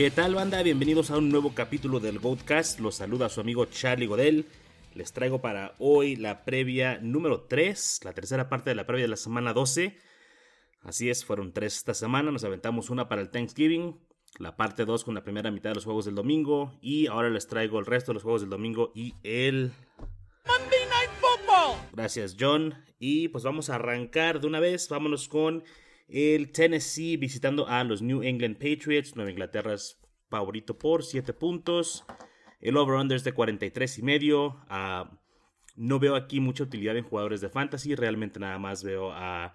¿Qué tal banda? Bienvenidos a un nuevo capítulo del Goatcast. Los saluda su amigo Charlie Godel. Les traigo para hoy la previa número 3, la tercera parte de la previa de la semana 12. Así es, fueron tres esta semana. Nos aventamos una para el Thanksgiving, la parte 2 con la primera mitad de los juegos del domingo. Y ahora les traigo el resto de los juegos del domingo y el. Monday Night Football. Gracias, John. Y pues vamos a arrancar de una vez. Vámonos con el Tennessee visitando a los New England Patriots. Nueva Inglaterra es favorito por 7 puntos. El over-under es de 43 y medio. Uh, no veo aquí mucha utilidad en jugadores de fantasy. Realmente nada más veo a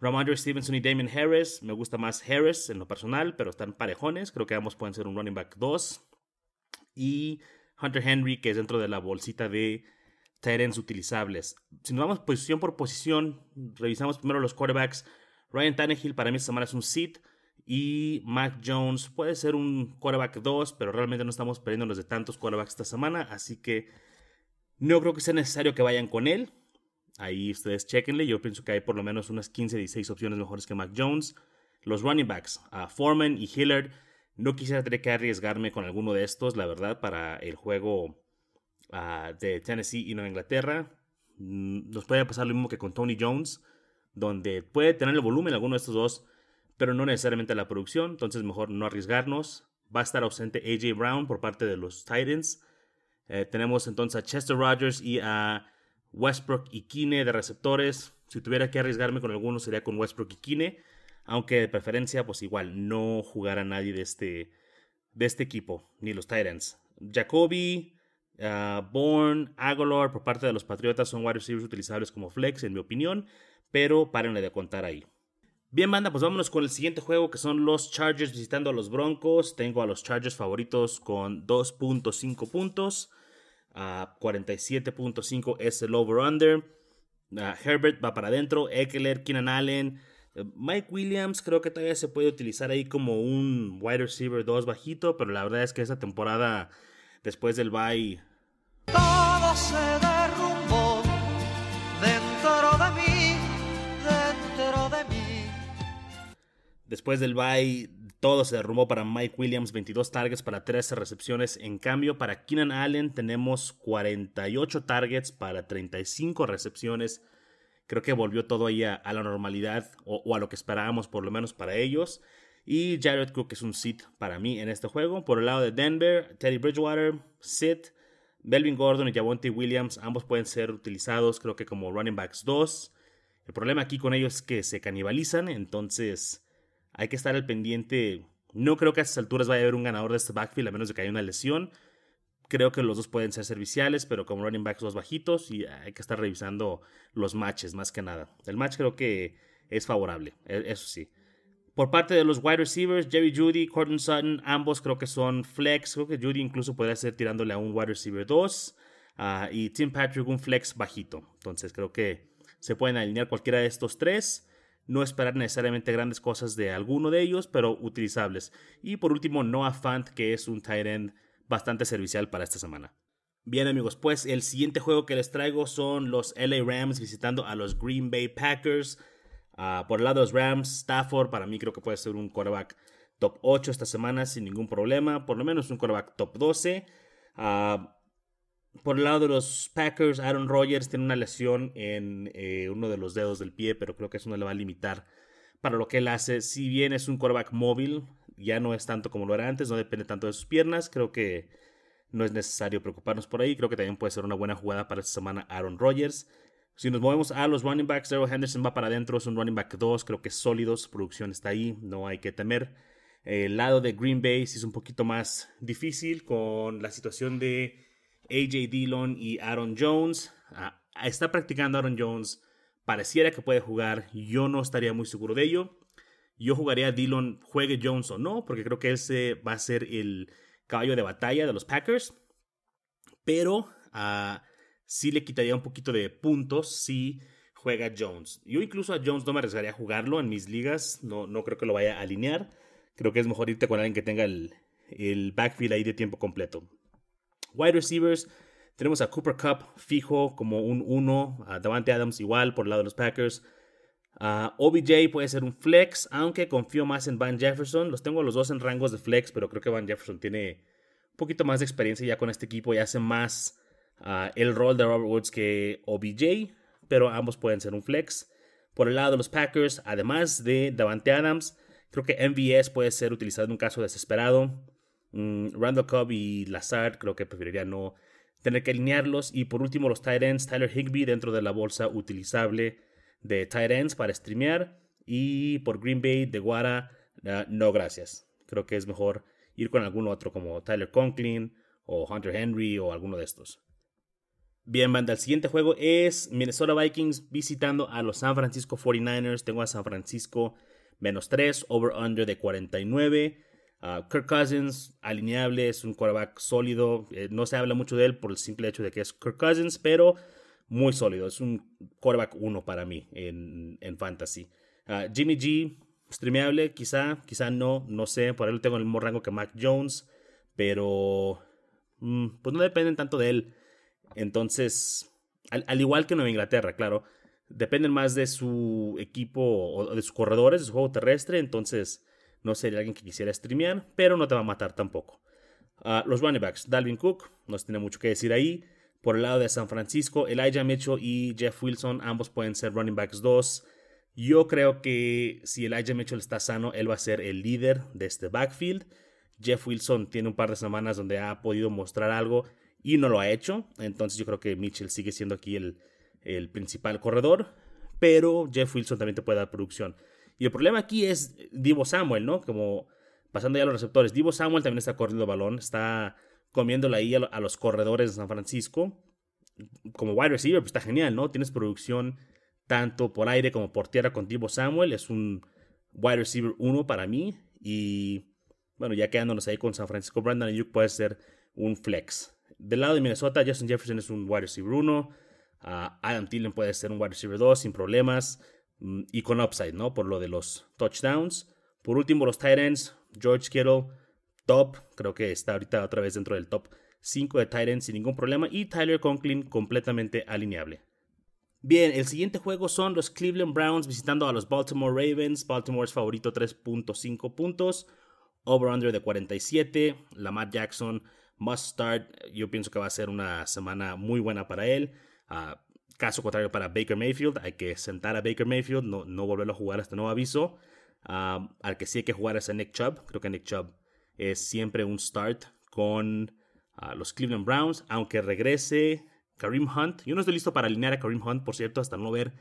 Ramondre Stevenson y Damien Harris. Me gusta más Harris en lo personal, pero están parejones. Creo que ambos pueden ser un running back 2. Y Hunter Henry, que es dentro de la bolsita de tight utilizables. Si nos vamos posición por posición, revisamos primero los quarterbacks. Ryan Tannehill para mí esta semana es un sit. Y Mac Jones puede ser un quarterback 2, pero realmente no estamos perdiéndonos de tantos quarterbacks esta semana. Así que no creo que sea necesario que vayan con él. Ahí ustedes chequenle. Yo pienso que hay por lo menos unas 15, 16 opciones mejores que Mac Jones. Los running backs, Foreman y Hillard. No quisiera tener que arriesgarme con alguno de estos, la verdad, para el juego ah, de Tennessee y Nueva Inglaterra. Mm, nos puede pasar lo mismo que con Tony Jones donde puede tener el volumen alguno de estos dos, pero no necesariamente la producción, entonces mejor no arriesgarnos. Va a estar ausente AJ Brown por parte de los Titans. Eh, tenemos entonces a Chester Rogers y a Westbrook y Kine de receptores. Si tuviera que arriesgarme con alguno sería con Westbrook y Kine, aunque de preferencia pues igual no jugará nadie de este, de este equipo, ni los Titans. Jacoby, uh, Bourne, Aguilar por parte de los Patriotas son wide receivers utilizables como flex en mi opinión pero párenle de contar ahí. Bien, banda, pues vámonos con el siguiente juego que son los Chargers visitando a los Broncos. Tengo a los Chargers favoritos con 2.5 puntos. A 47.5 es el over-under. Herbert va para adentro. Eckler, Keenan Allen. Eh, Mike Williams creo que todavía se puede utilizar ahí como un wide receiver 2 bajito, pero la verdad es que esta temporada después del bye... Después del bye, todo se derrumbó para Mike Williams, 22 targets para 13 recepciones. En cambio, para Keenan Allen tenemos 48 targets para 35 recepciones. Creo que volvió todo ahí a, la normalidad o, a lo que esperábamos, por lo menos para ellos. Y Jared Cook es un sit para mí en este juego. Por el lado de Denver, Teddy Bridgewater, sit. Melvin Gordon y Javonte Williams, ambos pueden ser utilizados, creo que como running backs 2. El problema aquí con ellos es que se canibalizan, entonces hay que estar al pendiente. No creo que a estas alturas vaya a haber un ganador de este backfield a menos de que haya una lesión. Creo que los dos pueden ser serviciales, pero como running backs dos bajitos y hay que estar revisando los matches más que nada. El match creo que es favorable, e, eso sí. Por parte de los wide receivers, Jerry Judy, Corton Sutton, ambos creo que son flex. Creo que Judy incluso podría ser tirándole a un wide receiver 2. Ah, y Tim Patrick un flex bajito. Entonces creo que se pueden alinear cualquiera de estos tres no esperar necesariamente grandes cosas de alguno de ellos, pero utilizables. Y por último, Noah Fant, que es un tight end bastante servicial para esta semana. Bien amigos, pues el siguiente juego que les traigo son los LA Rams visitando a los Green Bay Packers. Ah, por el lado de los Rams, Stafford para mí creo que puede ser un quarterback top 8 esta semana sin ningún problema. Por lo menos un quarterback top 12. Por el lado de los Packers, Aaron Rodgers tiene una lesión en eh, uno de los dedos del pie, pero creo que eso no le va a limitar para lo que él hace. Si bien es un quarterback móvil, ya no es tanto como lo era antes, no depende tanto de sus piernas. Creo que no es necesario preocuparnos por ahí. Creo que también puede ser una buena jugada para esta semana Aaron Rodgers. Si nos movemos a los running backs, Daryl Henderson va para adentro, es un running back 2, creo que es sólido, su producción está ahí, no hay que temer. El lado de Green Bay sí es un poquito más difícil con la situación de AJ Dillon y Aaron Jones. Ah, está practicando Aaron Jones. Pareciera que puede jugar. Yo no estaría muy seguro de ello. Yo jugaría a Dillon, juegue Jones o no, porque creo que ese va a ser el caballo de batalla de los Packers. Pero uh, sí le quitaría un poquito de puntos si juega Jones. Yo incluso a Jones no me arriesgaría a jugarlo en mis ligas. No, no creo que lo vaya a alinear. Creo que es mejor irte con alguien que tenga el, el backfield ahí de tiempo completo. Wide receivers, tenemos a Cooper Cup fijo como un 1, a Davante Adams igual por el lado de los Packers. OBJ puede ser un flex, aunque confío más en Van Jefferson. Los tengo los dos en rangos de flex, pero creo que Van Jefferson tiene un poquito más de experiencia ya con este equipo y hace más uh, el rol de Robert Woods que OBJ, pero ambos pueden ser un flex. Por el lado de los Packers, además de Davante Adams, creo que MVS puede ser utilizado en un caso desesperado. Mm, Randall Cobb y Lazard creo que preferiría no tener que alinearlos. Y por último, los tight ends, Tyler Higby dentro de la bolsa utilizable de tight ends para streamear. Y por Green Bay, de Guara, ah, no gracias. Creo que es mejor ir con algún otro como Tyler Conklin o Hunter Henry o alguno de estos. Bien, banda, el siguiente juego es Minnesota Vikings visitando a los San Francisco 49ers. Tengo a San Francisco menos 3, over-under de 49. Uh, Kirk Cousins, alineable, es un quarterback sólido. Eh, no se habla mucho de él por el simple hecho de que es Kirk Cousins, pero muy sólido. Es un quarterback 1 para mí en, fantasy. Uh, Jimmy G, streameable, quizá, quizá no, no sé. Por ahí lo tengo en el mismo rango que Mac Jones, pero mm, pues no dependen tanto de él. Entonces, al, igual que Nueva Inglaterra, claro, dependen más de su equipo o de sus corredores, de su juego terrestre. Entonces no sería alguien que quisiera streamear, pero no te va a matar tampoco. Ah, los running backs, Dalvin Cook, no tiene mucho que decir ahí. Por el lado de San Francisco, Elijah Mitchell y Jeff Wilson, ambos pueden ser running backs 2. Yo creo que si Elijah Mitchell está sano, él va a ser el líder de este backfield. Jeff Wilson tiene un par de semanas donde ha podido mostrar algo y no lo ha hecho. Entonces yo creo que Mitchell sigue siendo aquí el, el principal corredor. Pero Jeff Wilson también te puede dar producción. Y el problema aquí es Divo Samuel, ¿no? Como pasando ya a los receptores. Divo Samuel también está corriendo el balón, está comiéndole ahí a, los corredores de San Francisco. Como wide receiver, pues está genial, ¿no? Tienes producción tanto por aire como por tierra con Divo Samuel. Es un wide receiver 1 para mí. Y bueno, ya quedándonos ahí con San Francisco, Brandon Ayuk puede ser un flex. Del lado de Minnesota, Justin Jefferson es un wide receiver 1. Ah, Adam Thielen puede ser un wide receiver 2 sin problemas. Mm, y con upside, ¿no? Por lo de los touchdowns. Por último, los Titans, George Kittle, top, creo que está ahorita otra vez dentro del top 5 de Titans sin ningún problema. Y Tyler Conklin completamente alineable. Bien, el siguiente juego son los Cleveland Browns visitando a los Baltimore Ravens. Baltimore es favorito 3.5 puntos. Over-under de 47. Lamar Jackson must start. Yo pienso que va a ser una semana muy buena para él. Uh, Caso contrario para Baker Mayfield, hay que sentar a Baker Mayfield, no, no volverlo a jugar hasta nuevo aviso. al que sí hay que jugar es a Nick Chubb. Creo que Nick Chubb es siempre un start con ah, los Cleveland Browns, aunque regrese Kareem Hunt. Yo no estoy listo para alinear a Kareem Hunt, por cierto, hasta no ver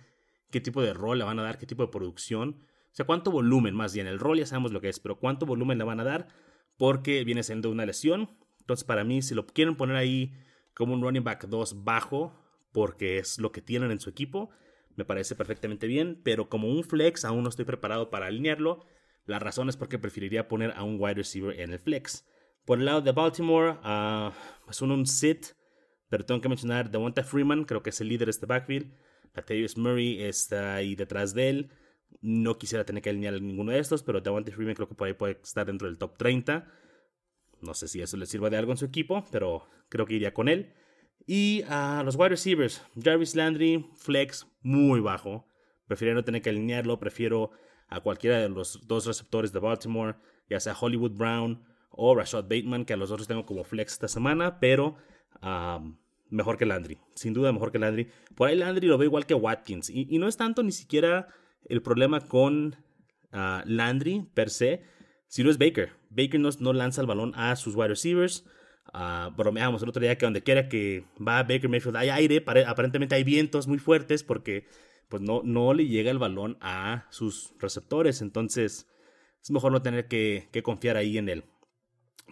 qué tipo de rol le van a dar, qué tipo de producción. O sea, cuánto volumen más bien. El rol ya sabemos lo que es, pero cuánto volumen le van a dar porque viene siendo una lesión. Entonces, para mí, si lo quieren poner ahí como un running back 2 bajo, porque es lo que tienen en su equipo. Me parece perfectamente bien, pero como un flex aún no estoy preparado para alinearlo. La razón es porque preferiría poner a un wide receiver en el flex. Por el lado de Baltimore, uh, es un, sit, pero tengo que mencionar Devonta Freeman, creo que es el líder de este backfield. Latavius Murray está ahí detrás de él. No quisiera tener que alinear a ninguno de estos, pero Devonta Freeman creo que por ahí puede estar dentro del top 30. No sé si eso le sirva de algo en su equipo, pero creo que iría con él. Y a los wide receivers, Jarvis Landry, flex muy bajo. Prefiero no tener que alinearlo, prefiero a cualquiera de los dos receptores de Baltimore, ya sea Hollywood Brown o Rashad Bateman, que a los otros tengo como flex esta semana, pero mejor que Landry, sin duda mejor que Landry. Por ahí Landry lo veo igual que Watkins, y, no es tanto ni siquiera el problema con ah, Landry per se, sino es Baker. Baker no, no lanza el balón a sus wide receivers. Uh, bromeamos el otro día que donde quiera que va Baker Mayfield hay aire, aparentemente hay vientos muy fuertes porque pues no, no le llega el balón a sus receptores, entonces es mejor no tener que, confiar ahí en él.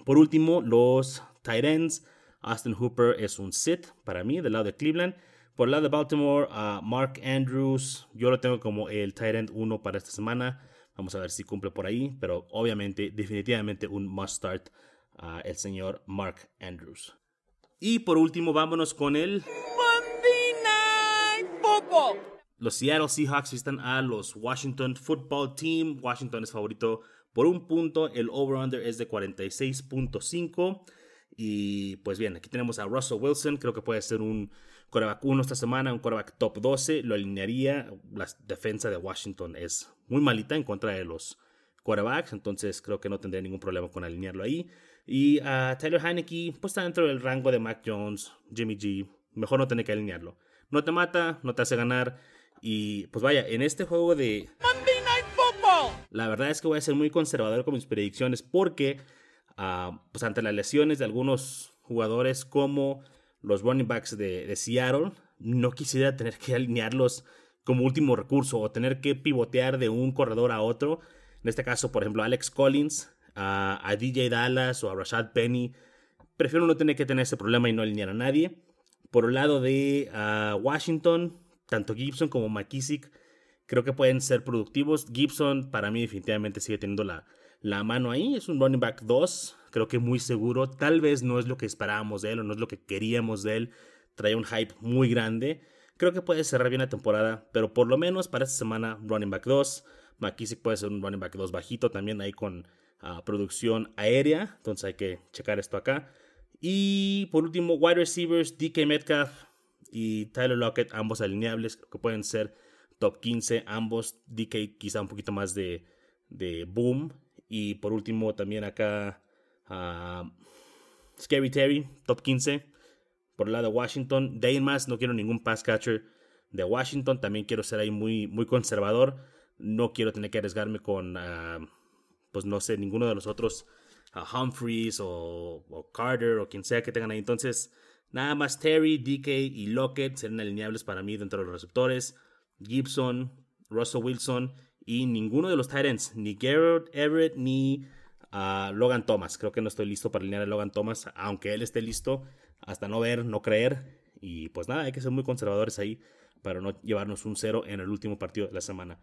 Por último, los tight ends. Austin Hooper es un sit para mí del lado de Cleveland. Por el lado de Baltimore, uh, Mark Andrews, yo lo tengo como el tight end 1 para esta semana. Vamos a ver si cumple por ahí, pero obviamente, definitivamente un must start el señor Mark Andrews. Y por último, vámonos con el Los Seattle Seahawks visitan a los Washington Football Team. Washington es favorito por un punto. El over-under es de 46.5. Y pues bien, aquí tenemos a Russell Wilson. Creo que puede ser un coreback 1 esta semana, un coreback top 12, lo alinearía. La defensa de Washington es muy malita en contra de los quarterbacks, entonces creo que no tendría ningún problema con alinearlo ahí. Y a Tyler Heineke, pues está dentro del rango de Mac Jones, Jimmy G. Mejor no tener que alinearlo. No te mata, no te hace ganar. Y pues vaya, en este juego de. Monday Night Football. La verdad es que voy a ser muy conservador con mis predicciones porque, ah, pues ante las lesiones de algunos jugadores como los running backs de, de Seattle, no quisiera tener que alinearlos como último recurso o tener que pivotear de un corredor a otro. En este caso, por ejemplo, Alex Collins, a, DJ Dallas o a Rashad Penny. Prefiero no tener que tener ese problema y no alinear a nadie. Por el lado de Washington, tanto Gibson como McKissick creo que pueden ser productivos. Gibson para mí definitivamente sigue teniendo la, la mano ahí. Es un running back 2, creo que muy seguro. Tal vez no es lo que esperábamos de él o no es lo que queríamos de él. Trae un hype muy grande. Creo que puede cerrar bien la temporada, pero por lo menos para esta semana running back 2. McKissick puede ser un running back 2 bajito también ahí con ah, producción aérea. Entonces hay que checar esto acá. Y por último, wide receivers, DK Metcalf y Tyler Lockett, ambos alineables, que pueden ser top 15, ambos. DK quizá un poquito más de, de boom. Y por último, también acá uh, Scary Terry, top 15. Por el lado de Washington, de ahí más no quiero ningún pass catcher de Washington. También quiero ser ahí muy, muy conservador. No quiero tener que arriesgarme con, uh, pues no sé, ninguno de los otros a Humphreys o, Carter o quien sea que tengan ahí. Entonces, nada más Terry, DK y Lockett serán alineables para mí dentro de los receptores. Gibson, Russell Wilson y ninguno de los Titans, ni Garrett Everett ni uh, Logan Thomas. Creo que no estoy listo para alinear a Logan Thomas, aunque él esté listo, hasta no ver, no creer. Y pues nada, hay que ser muy conservadores ahí para no llevarnos un cero en el último partido de la semana.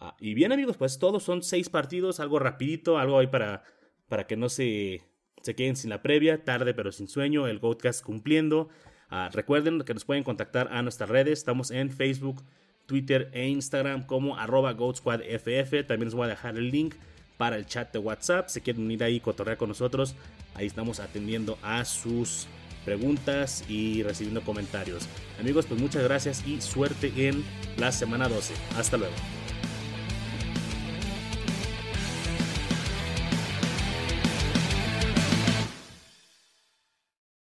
Ah, y bien amigos, pues todos son seis partidos, algo rapidito, algo ahí para para que no se, se queden sin la previa, tarde pero sin sueño, el Goatcast cumpliendo. Ah, recuerden que nos pueden contactar a nuestras redes, estamos en Facebook, Twitter e Instagram como arroba GoatSquadFF. También les voy a dejar el link para el chat de WhatsApp. Si quieren unir ahí y cotorrear con nosotros, ahí estamos atendiendo a sus preguntas y recibiendo comentarios. Amigos, pues muchas gracias y suerte en la semana 12. Hasta luego.